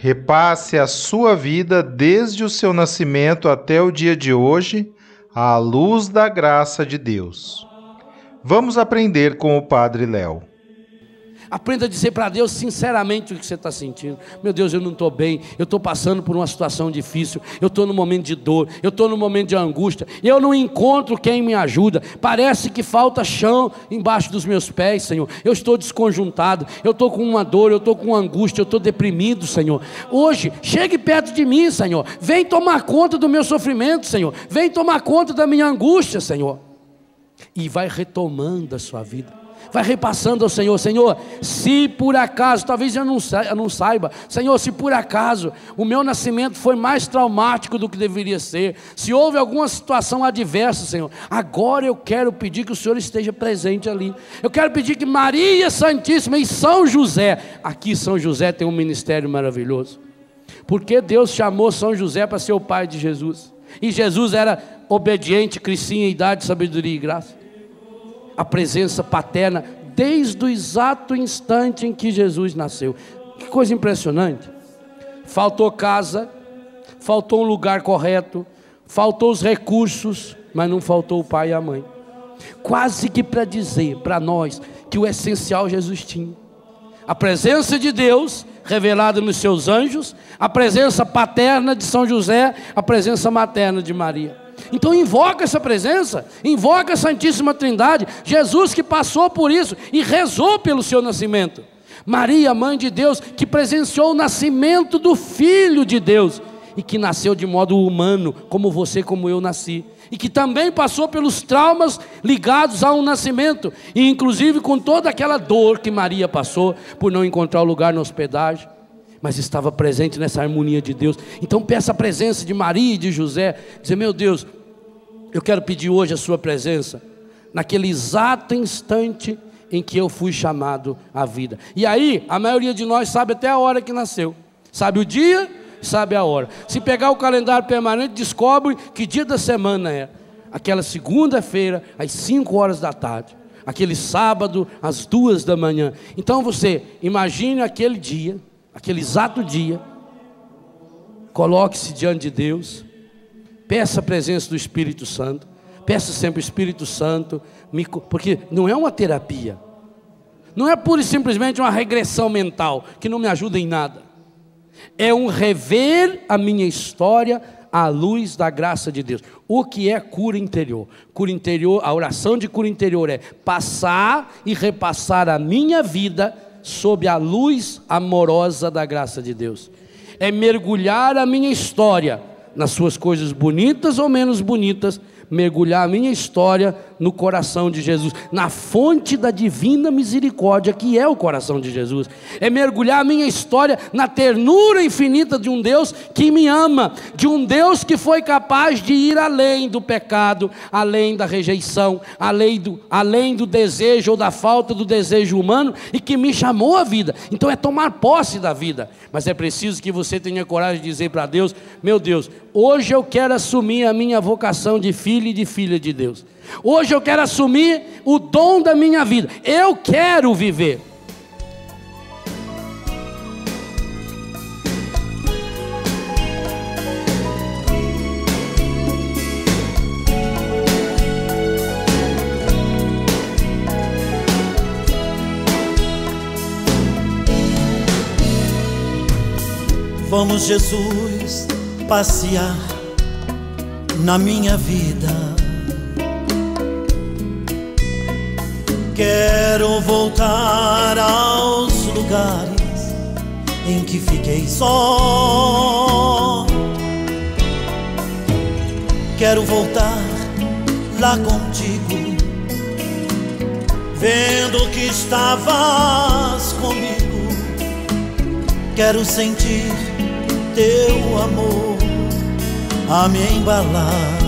repasse a sua vida desde o seu nascimento até o dia de hoje, à luz da graça de Deus. Vamos aprender com o Padre Léo. Aprenda a dizer para Deus sinceramente o que você está sentindo. Meu Deus, eu não estou bem, eu estou passando por uma situação difícil, eu estou no momento de dor, eu estou no momento de angústia, eu não encontro quem me ajuda. Parece que falta chão embaixo dos meus pés, Senhor. Eu estou desconjuntado, eu estou com uma dor, eu estou com angústia, eu estou deprimido, Senhor. Hoje, chegue perto de mim, Senhor. Vem tomar conta do meu sofrimento, Senhor. Vem tomar conta da minha angústia, Senhor. E vai retomando a sua vida vai repassando ao Senhor: Senhor, se por acaso, talvez eu não, saiba, Senhor, se por acaso o meu nascimento foi mais traumático do que deveria ser, se houve alguma situação adversa, Senhor, agora eu quero pedir que o Senhor esteja presente ali. Eu quero pedir que Maria Santíssima e São José, aqui São José tem um ministério maravilhoso, porque Deus chamou São José para ser o pai de Jesus. E Jesus era obediente, crescia em idade, sabedoria e graça a presença paterna desde o exato instante em que Jesus nasceu. Que coisa impressionante. Faltou casa, faltou um lugar correto, faltou os recursos, mas não faltou o pai e a mãe. Quase que para dizer para nós que o essencial Jesus tinha. A presença de Deus revelada nos seus anjos, a presença paterna de São José, a presença materna de Maria. Então invoca essa presença, invoca a Santíssima Trindade, Jesus que passou por isso e rezou pelo seu nascimento. Maria, mãe de Deus, que presenciou o nascimento do Filho de Deus e que nasceu de modo humano, como você, como eu nasci, e que também passou pelos traumas ligados ao nascimento, e inclusive com toda aquela dor que Maria passou por não encontrar o lugar na hospedagem mas estava presente nessa harmonia de Deus. Então peça a presença de Maria e de José, dizer: "Meu Deus, eu quero pedir hoje a Sua presença, naquele exato instante em que eu fui chamado à vida. E aí, a maioria de nós sabe até a hora que nasceu, sabe o dia, sabe a hora. Se pegar o calendário permanente, descobre que dia da semana é. Aquela segunda-feira, às 5 horas da tarde. Aquele sábado, às duas da manhã. Então você imagine aquele dia, aquele exato dia. Coloque-se diante de Deus Peça a presença do Espírito Santo. Peça sempre o Espírito Santo, porque não é uma terapia. Não é pura e simplesmente uma regressão mental que não me ajuda em nada. É um rever a minha história à luz da graça de Deus. O que é cura interior? Cura interior, a oração de cura interior é passar e repassar a minha vida sob a luz amorosa da graça de Deus. É mergulhar a minha história nas suas coisas bonitas ou menos bonitas, mergulhar a minha história no coração de Jesus, na fonte da divina misericórdia que é o coração de Jesus. É mergulhar a minha história na ternura infinita de um Deus que me ama, de um Deus que foi capaz de ir além do pecado, além da rejeição, além do, além do desejo ou da falta do desejo humano e que me chamou à vida. Então é tomar posse da vida, mas é preciso que você tenha coragem de dizer para Deus: meu Deus, hoje eu quero assumir a minha vocação de filho e de filha de Deus. Hoje eu quero assumir o dom da minha vida. Eu quero viver. Vamos, Jesus, passear na minha vida Quero voltar aos lugares em que fiquei só. Quero voltar lá contigo, vendo que estavas comigo. Quero sentir teu amor a me embalar.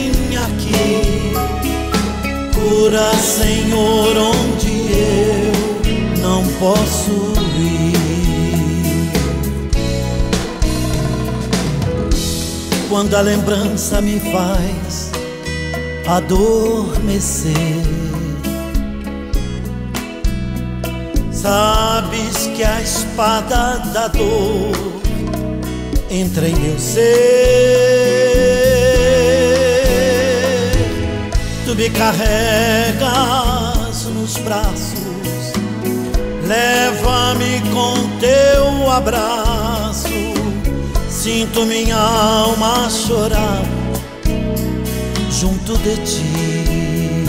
Cura, Senhor, onde eu não posso ir. Quando a lembrança me faz adormecer. Sabes que a espada da dor entra em meu ser. Tu me carregas nos braços, leva-me com teu abraço. Sinto minha alma chorar junto de ti.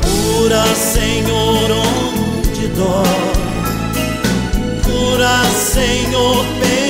Cura, Senhor, onde dói. Cura, Senhor, bem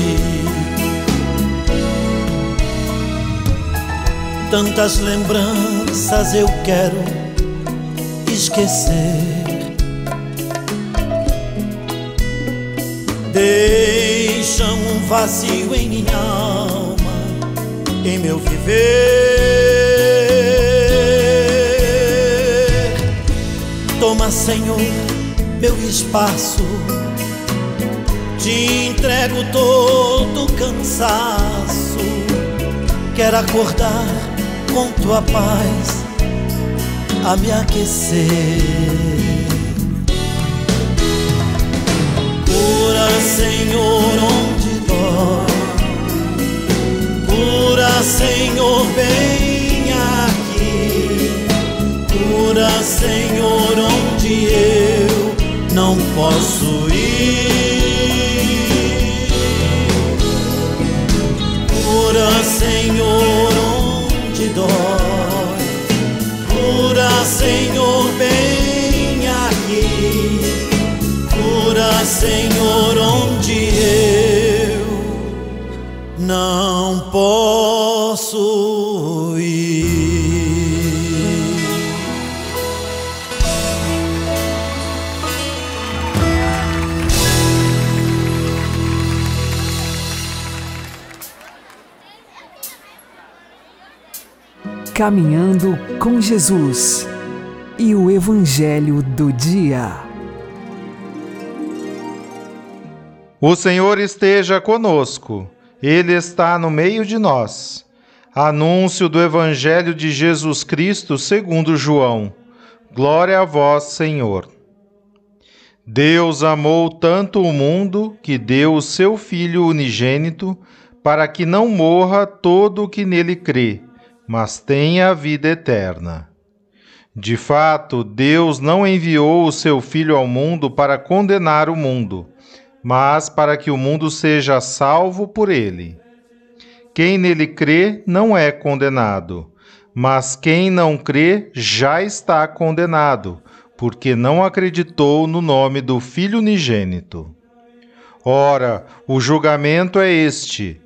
Tantas lembranças eu quero esquecer. Deixam um vazio em minha alma, em meu viver. Toma, Senhor, meu espaço. Te entrego todo o cansaço. Quero acordar com tua paz a me aquecer. Cura, Senhor, onde dói. Cura, Senhor, bem aqui. Cura, Senhor, onde eu não posso ir. Cura, Senhor, dói. Cura, Senhor, bem aqui. Cura, Senhor, onde eu não posso Caminhando com Jesus e o Evangelho do Dia. O Senhor esteja conosco, Ele está no meio de nós. Anúncio do Evangelho de Jesus Cristo segundo João. Glória a vós, Senhor. Deus amou tanto o mundo que deu o seu Filho unigênito, para que não morra todo o que nele crê, mas tenha a vida eterna. De fato, Deus não enviou o seu Filho ao mundo para condenar o mundo, mas para que o mundo seja salvo por ele. Quem nele crê não é condenado, mas quem não crê já está condenado, porque não acreditou no nome do Filho unigênito. Ora, o julgamento é este: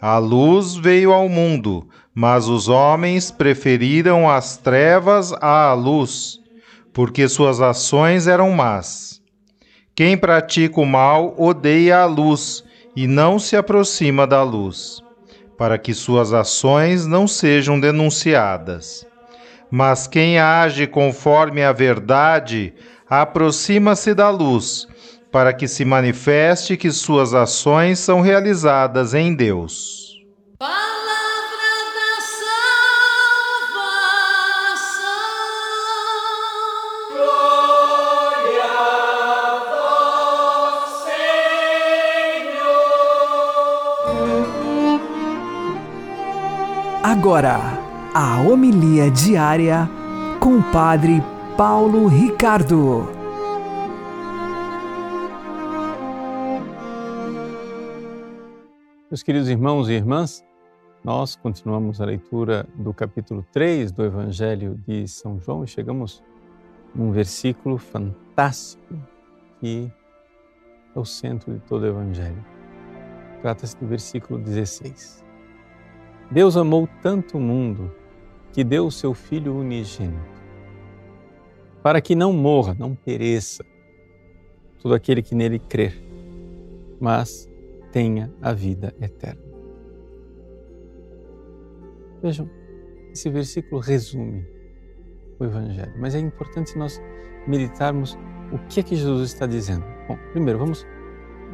a luz veio ao mundo, mas os homens preferiram as trevas à luz, porque suas ações eram más. Quem pratica o mal odeia a luz e não se aproxima da luz, para que suas ações não sejam denunciadas. Mas quem age conforme a verdade aproxima-se da luz, para que se manifeste que suas ações são realizadas em Deus. Agora, a homilia diária com o Padre Paulo Ricardo. Meus queridos irmãos e irmãs, nós continuamos a leitura do capítulo 3 do Evangelho de São João e chegamos num versículo fantástico que é o centro de todo o Evangelho. Trata-se do versículo 16. Deus amou tanto o mundo que deu o seu Filho unigênito, para que não morra, não pereça todo aquele que nele crer, mas tenha a vida eterna. Vejam, esse versículo resume o Evangelho, mas é importante nós meditarmos o que é que Jesus está dizendo. Bom, primeiro vamos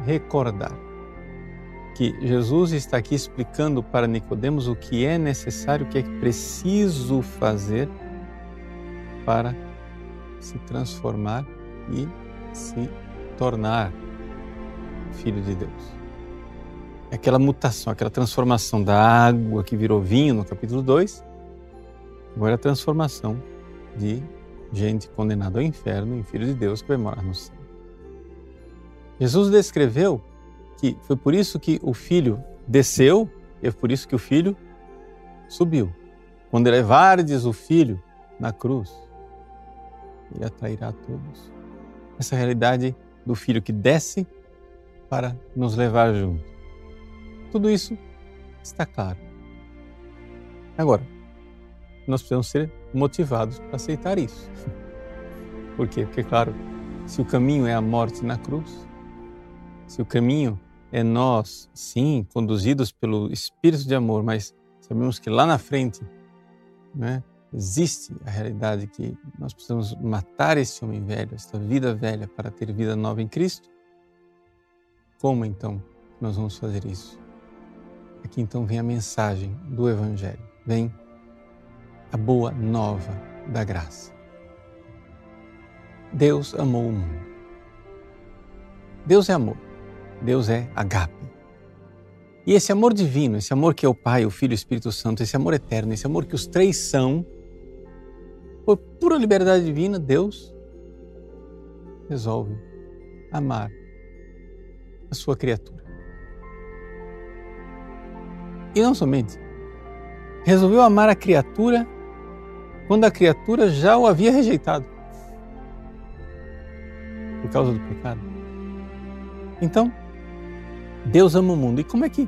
recordar que Jesus está aqui explicando para Nicodemos o que é necessário, o que é preciso fazer para se transformar e se tornar filho de Deus. É aquela mutação, aquela transformação da água que virou vinho no capítulo 2, agora é a transformação de gente condenada ao inferno em filho de Deus que vai morar no céu. Jesus descreveu que foi por isso que o filho desceu e é por isso que o filho subiu. Quando elevardes o filho na cruz, ele atrairá todos. Essa realidade do filho que desce para nos levar junto. Tudo isso está claro. Agora, nós precisamos ser motivados para aceitar isso. Por quê? Porque, claro, se o caminho é a morte na cruz, se o caminho é nós, sim, conduzidos pelo Espírito de amor, mas sabemos que lá na frente né, existe a realidade que nós precisamos matar esse homem velho, esta vida velha, para ter vida nova em Cristo. Como então nós vamos fazer isso? Aqui então vem a mensagem do Evangelho, vem a boa nova da graça. Deus amou o mundo. Deus é amor. Deus é agape. E esse amor divino, esse amor que é o Pai, o Filho e o Espírito Santo, esse amor eterno, esse amor que os três são, por pura liberdade divina, Deus resolve amar a sua criatura. E não somente, resolveu amar a criatura quando a criatura já o havia rejeitado por causa do pecado. Então, Deus ama o mundo. E como é que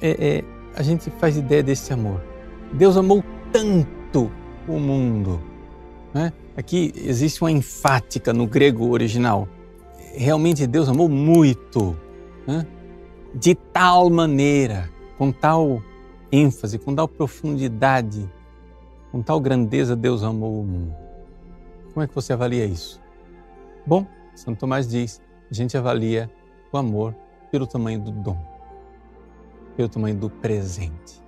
é, é, a gente faz ideia desse amor? Deus amou tanto o mundo. Né? Aqui existe uma enfática no grego original. Realmente Deus amou muito, né? de tal maneira, com tal ênfase, com tal profundidade, com tal grandeza, Deus amou o mundo. Como é que você avalia isso? Bom, Santo Tomás diz: a gente avalia o amor pelo tamanho do dom, pelo tamanho do presente.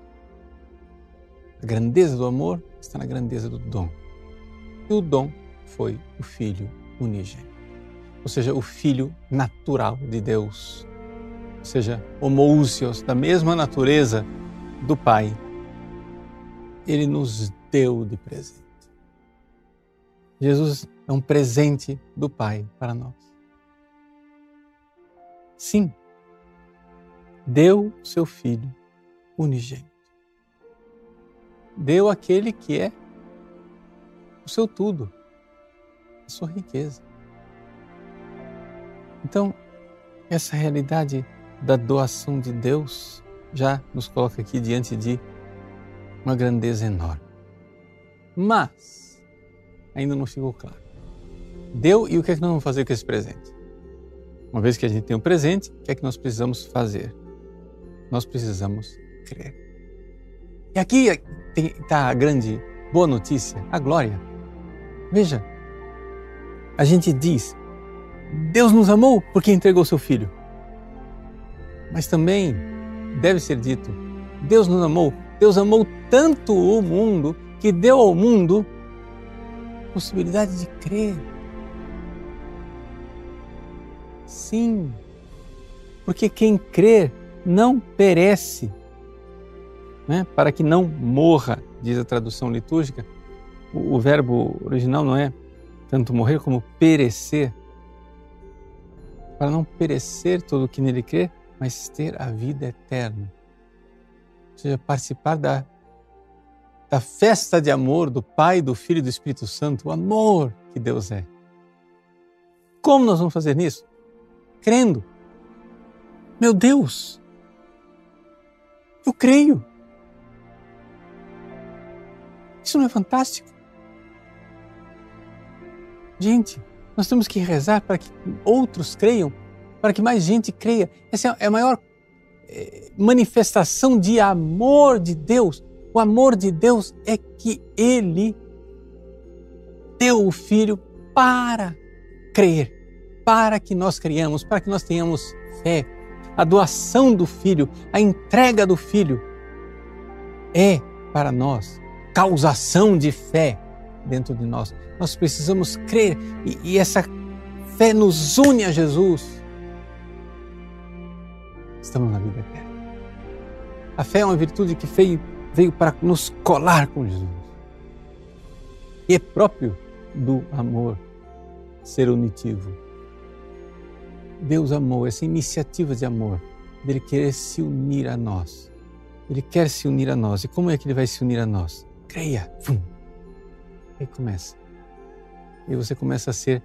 A grandeza do amor está na grandeza do dom. E o dom foi o Filho unigênito, ou seja, o Filho natural de Deus, ou seja, homousios, da mesma natureza do Pai. Ele nos deu de presente. Jesus é um presente do Pai para nós. Sim, deu seu Filho unigênito. Deu aquele que é o seu tudo, a sua riqueza. Então, essa realidade da doação de Deus já nos coloca aqui diante de uma grandeza enorme. Mas ainda não ficou claro. Deu e o que é que nós vamos fazer com esse presente? Uma vez que a gente tem um presente, o que é que nós precisamos fazer? Nós precisamos crer. E aqui está a grande boa notícia, a glória. Veja, a gente diz, Deus nos amou porque entregou seu Filho. Mas também deve ser dito, Deus nos amou, Deus amou tanto o mundo que deu ao mundo possibilidade de crer. Sim, porque quem crer não perece, né? para que não morra, diz a tradução litúrgica. O, o verbo original não é tanto morrer como perecer. Para não perecer todo o que nele crê, mas ter a vida eterna. Ou seja, participar da, da festa de amor do Pai, do Filho e do Espírito Santo, o amor que Deus é. Como nós vamos fazer nisso? crendo. Meu Deus, eu creio. Isso não é fantástico? Gente, nós temos que rezar para que outros creiam, para que mais gente creia. Essa é a maior eh, manifestação de amor de Deus. O amor de Deus é que Ele deu o Filho para crer para que nós criamos, para que nós tenhamos fé. A doação do Filho, a entrega do Filho é para nós causação de fé dentro de nós. Nós precisamos crer e, e essa fé nos une a Jesus. Estamos na vida eterna. A fé é uma virtude que veio, veio para nos colar com Jesus. E é próprio do amor ser unitivo. Deus amou, essa iniciativa de amor, dele querer se unir a nós. Ele quer se unir a nós. E como é que ele vai se unir a nós? Creia. Fum. Aí começa. E você começa a ser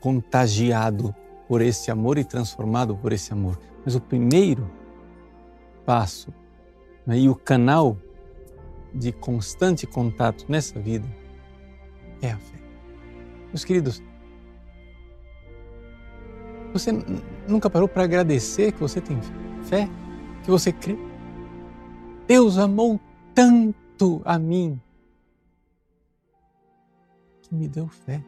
contagiado por esse amor e transformado por esse amor. Mas o primeiro passo né, e o canal de constante contato nessa vida é a fé. Meus queridos, você nunca parou para agradecer que você tem fé, que você crê? Deus amou tanto a mim que me deu fé.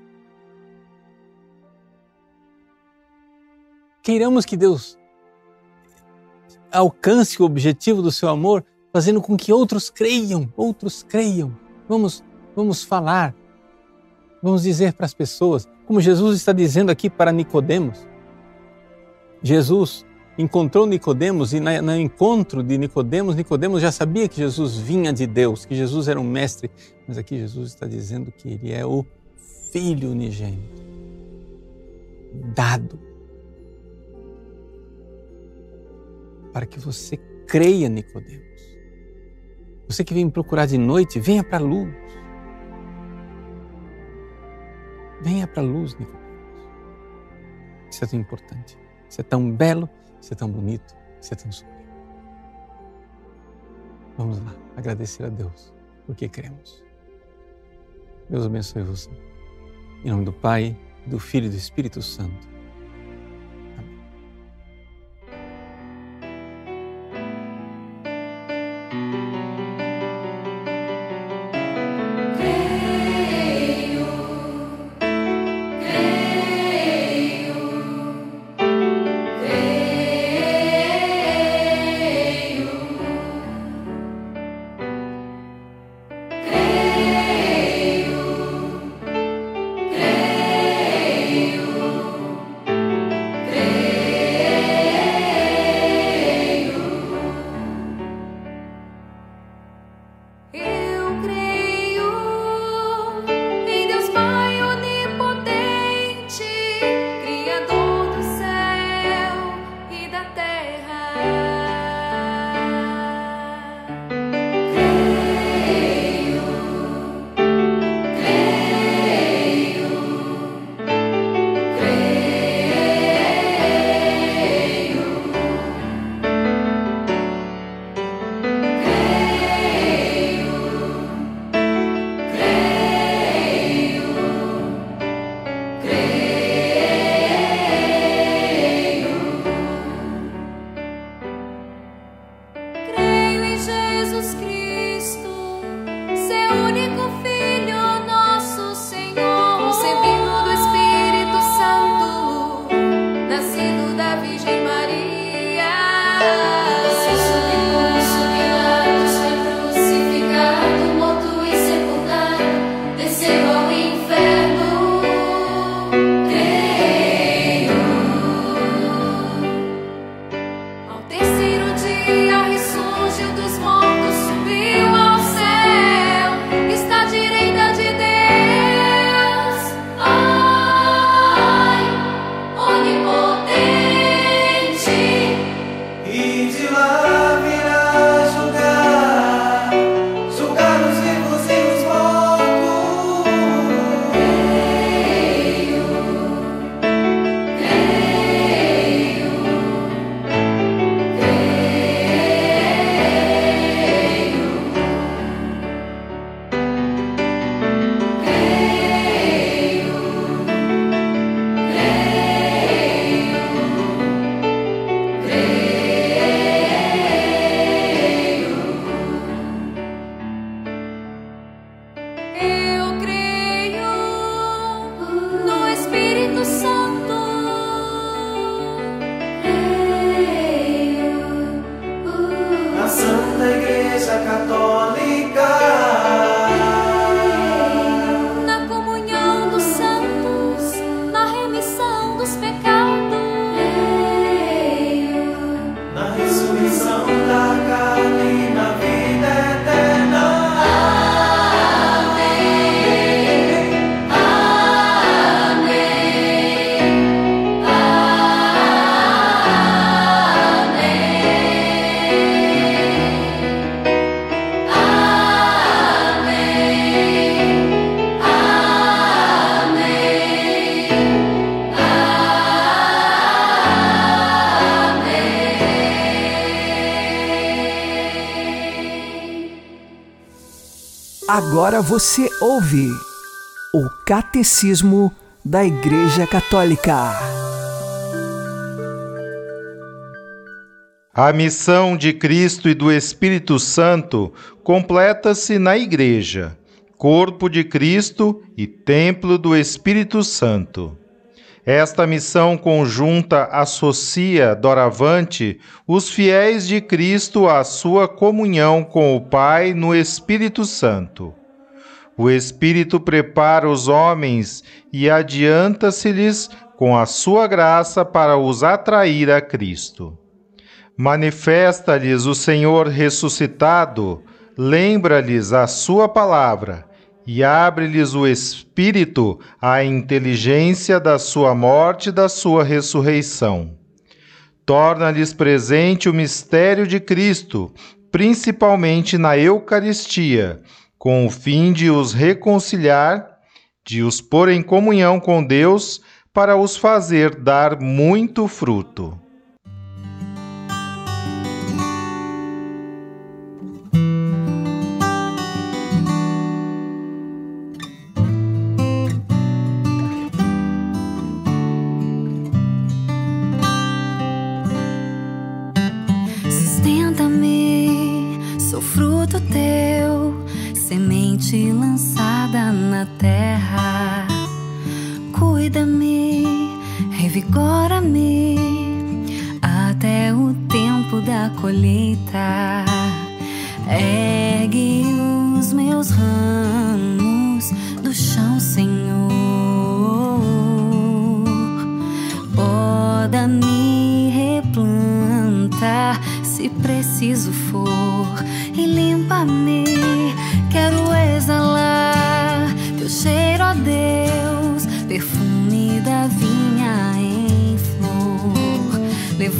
Queiramos que Deus alcance o objetivo do seu amor, fazendo com que outros creiam, outros creiam. Vamos, vamos falar, vamos dizer para as pessoas, como Jesus está dizendo aqui para Nicodemos. Jesus encontrou Nicodemos e no encontro de Nicodemos, Nicodemos já sabia que Jesus vinha de Deus, que Jesus era um mestre, mas aqui Jesus está dizendo que ele é o filho unigênito, dado para que você creia Nicodemos. Você que vem me procurar de noite, venha para a luz. Venha para a luz, Nicodemos. Isso é tão importante. Você é tão belo, você é tão bonito, você é tão sublime. Vamos lá, agradecer a Deus, porque cremos. Deus abençoe você. Em nome do Pai, do Filho e do Espírito Santo. católica. Agora você ouve o Catecismo da Igreja Católica. A missão de Cristo e do Espírito Santo completa-se na Igreja, corpo de Cristo e templo do Espírito Santo. Esta missão conjunta associa, doravante, os fiéis de Cristo à sua comunhão com o Pai no Espírito Santo. O Espírito prepara os homens e adianta-se-lhes com a sua graça para os atrair a Cristo. Manifesta-lhes o Senhor ressuscitado, lembra-lhes a sua palavra e abre-lhes o espírito à inteligência da sua morte e da sua ressurreição. Torna-lhes presente o mistério de Cristo, principalmente na Eucaristia, com o fim de os reconciliar, de os pôr em comunhão com Deus, para os fazer dar muito fruto. na terra. Cuida-me, revigora-me até o tempo da colheita. Ergue os meus ramos do chão, Senhor. Poda-me replantar se preciso for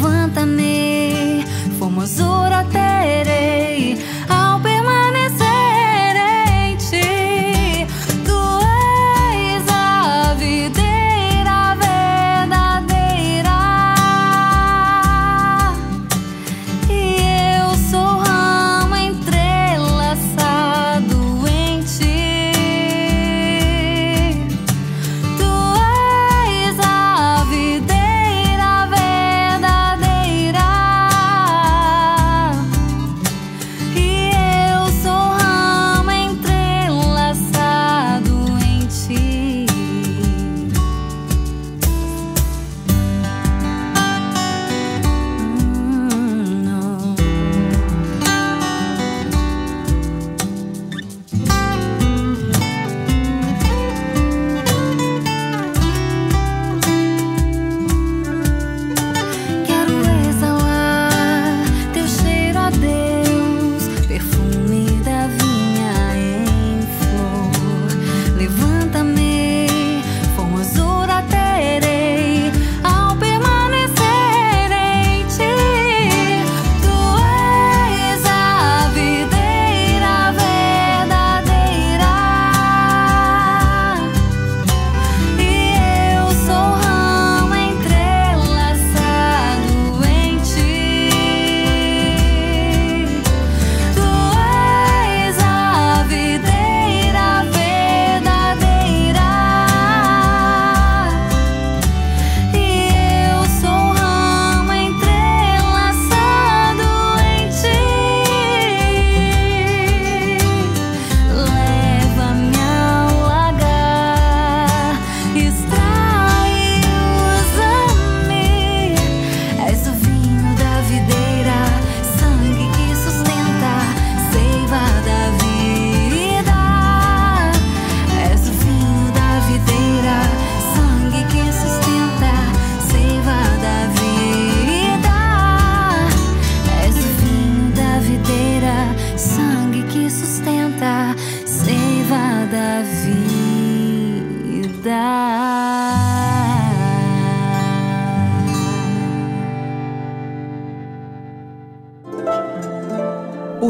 levanta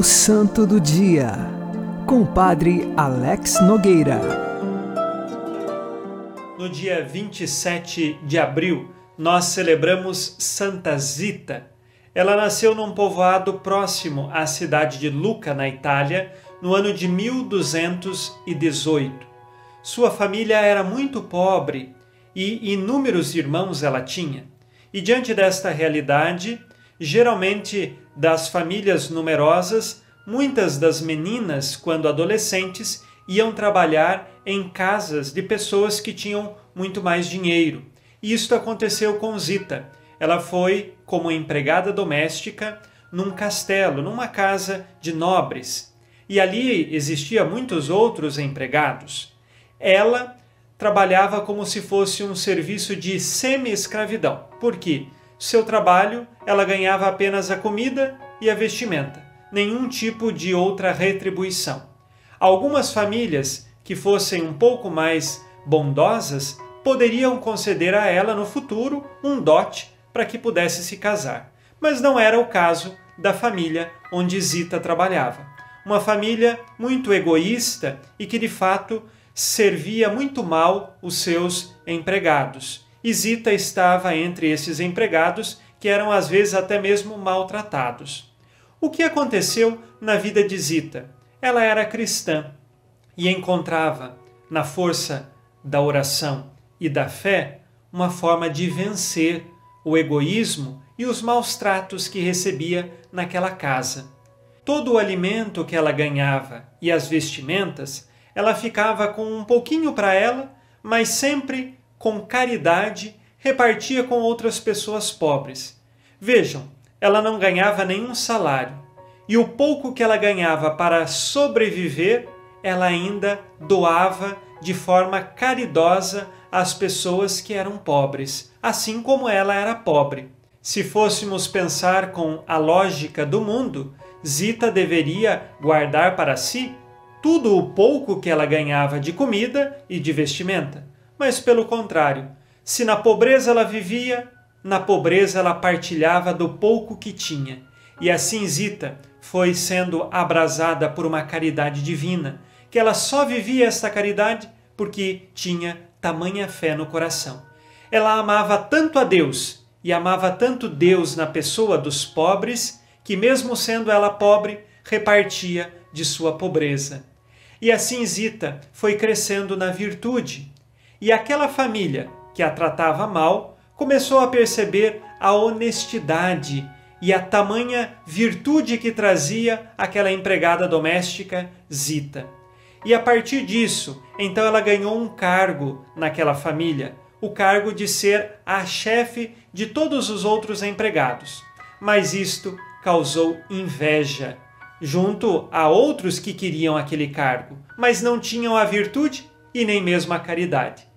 O Santo do Dia, com o Padre Alex Nogueira. No dia 27 de abril, nós celebramos Santa Zita. Ela nasceu num povoado próximo à cidade de Lucca, na Itália, no ano de 1218. Sua família era muito pobre e inúmeros irmãos ela tinha. E diante desta realidade, geralmente das famílias numerosas, muitas das meninas, quando adolescentes, iam trabalhar em casas de pessoas que tinham muito mais dinheiro. E isto aconteceu com Zita. Ela foi como empregada doméstica num castelo, numa casa de nobres. E ali existia muitos outros empregados. Ela trabalhava como se fosse um serviço de semi-escravidão. Por quê? Seu trabalho, ela ganhava apenas a comida e a vestimenta, nenhum tipo de outra retribuição. Algumas famílias que fossem um pouco mais bondosas poderiam conceder a ela no futuro um dote para que pudesse se casar. Mas não era o caso da família onde Zita trabalhava. Uma família muito egoísta e que de fato servia muito mal os seus empregados. E Zita estava entre esses empregados que eram às vezes até mesmo maltratados. O que aconteceu na vida de Zita? Ela era cristã e encontrava na força da oração e da fé uma forma de vencer o egoísmo e os maus tratos que recebia naquela casa. Todo o alimento que ela ganhava e as vestimentas, ela ficava com um pouquinho para ela, mas sempre com caridade repartia com outras pessoas pobres. Vejam, ela não ganhava nenhum salário, e o pouco que ela ganhava para sobreviver, ela ainda doava de forma caridosa às pessoas que eram pobres, assim como ela era pobre. Se fôssemos pensar com a lógica do mundo, Zita deveria guardar para si tudo o pouco que ela ganhava de comida e de vestimenta mas pelo contrário, se na pobreza ela vivia, na pobreza ela partilhava do pouco que tinha. E assim Zita foi sendo abrasada por uma caridade divina, que ela só vivia esta caridade porque tinha tamanha fé no coração. Ela amava tanto a Deus e amava tanto Deus na pessoa dos pobres, que mesmo sendo ela pobre, repartia de sua pobreza. E assim Zita foi crescendo na virtude, e aquela família que a tratava mal começou a perceber a honestidade e a tamanha virtude que trazia aquela empregada doméstica Zita. E a partir disso, então ela ganhou um cargo naquela família, o cargo de ser a chefe de todos os outros empregados. Mas isto causou inveja junto a outros que queriam aquele cargo, mas não tinham a virtude e nem mesmo a caridade.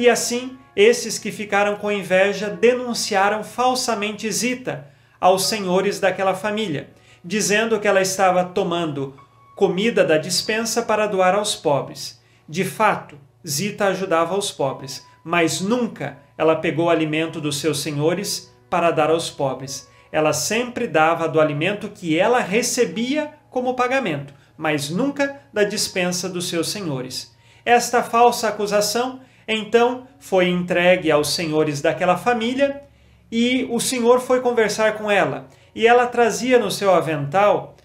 E assim, esses que ficaram com inveja denunciaram falsamente Zita aos senhores daquela família, dizendo que ela estava tomando comida da dispensa para doar aos pobres. De fato, Zita ajudava os pobres, mas nunca ela pegou alimento dos seus senhores para dar aos pobres. Ela sempre dava do alimento que ela recebia como pagamento, mas nunca da dispensa dos seus senhores. Esta falsa acusação então foi entregue aos senhores daquela família e o senhor foi conversar com ela. E ela trazia no seu avental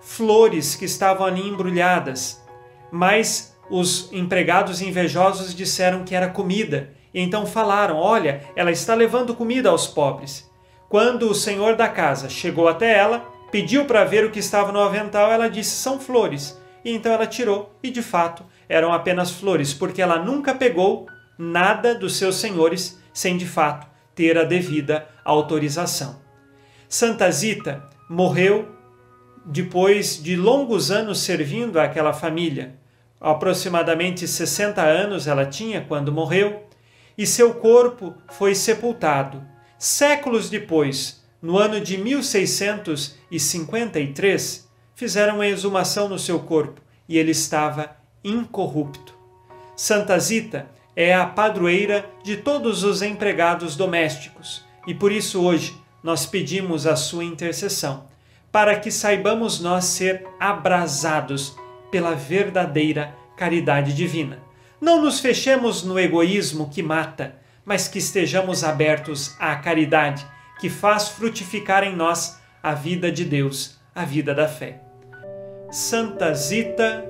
flores que estavam ali embrulhadas, mas os empregados invejosos disseram que era comida. E então falaram: Olha, ela está levando comida aos pobres. Quando o senhor da casa chegou até ela, pediu para ver o que estava no avental, ela disse: São flores. E então ela tirou, e de fato eram apenas flores, porque ela nunca pegou nada dos seus senhores sem de fato ter a devida autorização. Santa Zita morreu depois de longos anos servindo àquela família. Aproximadamente 60 anos ela tinha quando morreu, e seu corpo foi sepultado. Séculos depois, no ano de 1653, fizeram uma exumação no seu corpo e ele estava incorrupto. Santa Zita é a padroeira de todos os empregados domésticos e por isso hoje nós pedimos a sua intercessão, para que saibamos nós ser abrasados pela verdadeira caridade divina. Não nos fechemos no egoísmo que mata, mas que estejamos abertos à caridade que faz frutificar em nós a vida de Deus, a vida da fé. Santa Zita,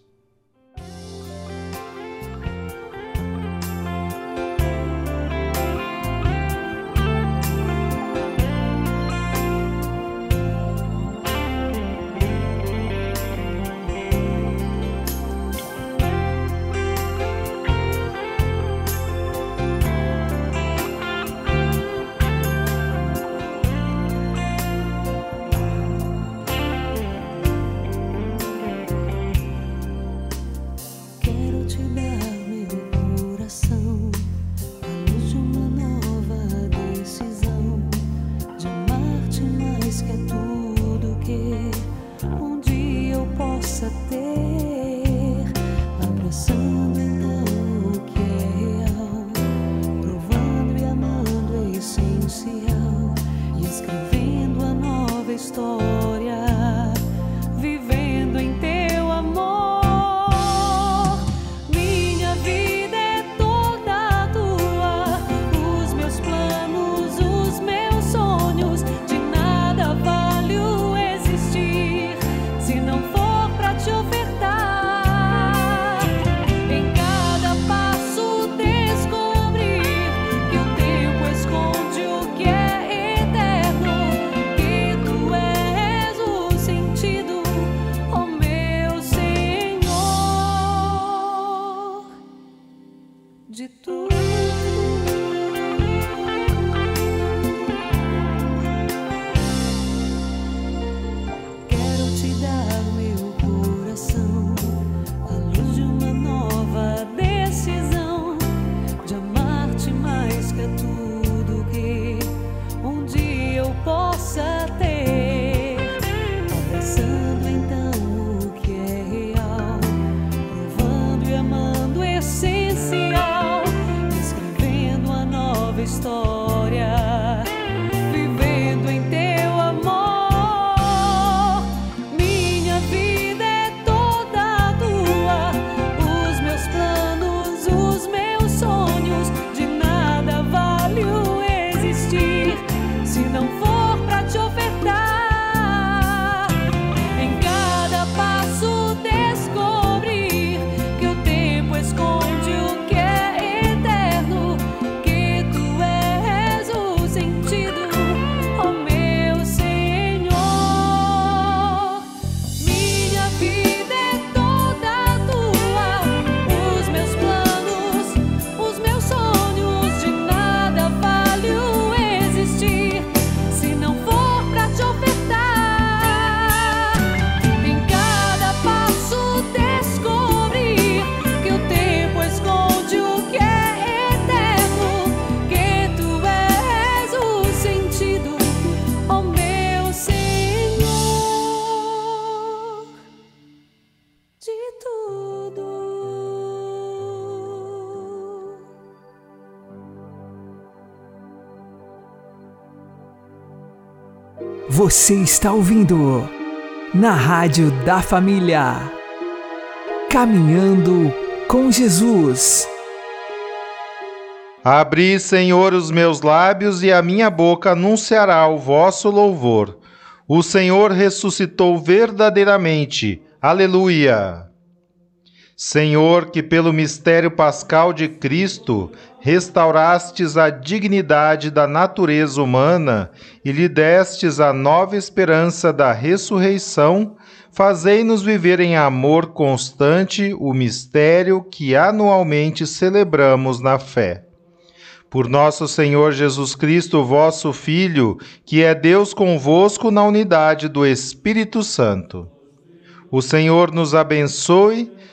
Você está ouvindo na Rádio da Família. Caminhando com Jesus. Abri, Senhor, os meus lábios e a minha boca anunciará o vosso louvor. O Senhor ressuscitou verdadeiramente. Aleluia! Senhor, que pelo mistério pascal de Cristo restaurastes a dignidade da natureza humana e lhe destes a nova esperança da ressurreição, fazei-nos viver em amor constante o mistério que anualmente celebramos na fé. Por nosso Senhor Jesus Cristo, vosso Filho, que é Deus convosco na unidade do Espírito Santo. O Senhor nos abençoe,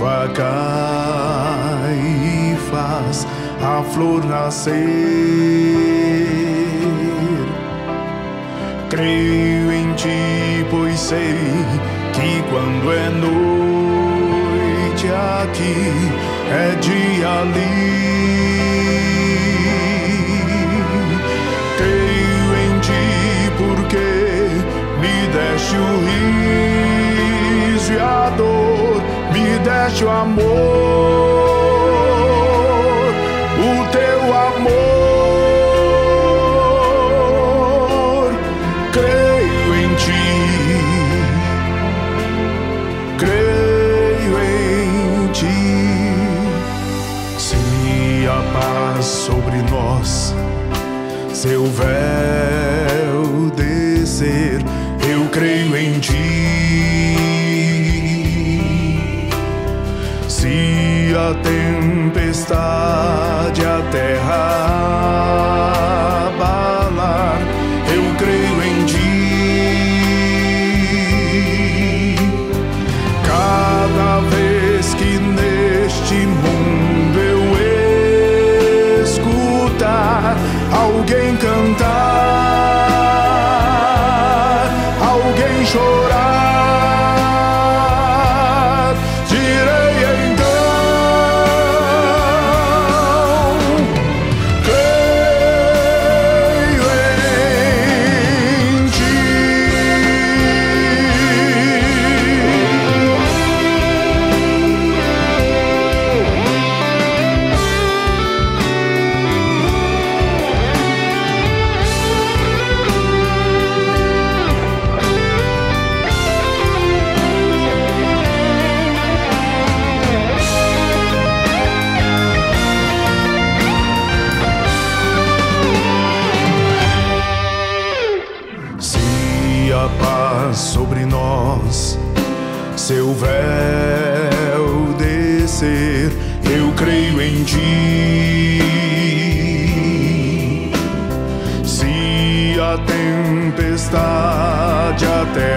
Chuva cai e faz a flor nascer. Creio em ti, pois sei que quando é noite aqui é dia ali. Creio em ti porque me deste o deste o amor, o teu amor. Creio em ti, creio em ti. Se a paz sobre nós, seu véu descer, eu creio em ti. A tempestade a terra sobre nós, seu véu descer, eu creio em ti. Se a tempestade até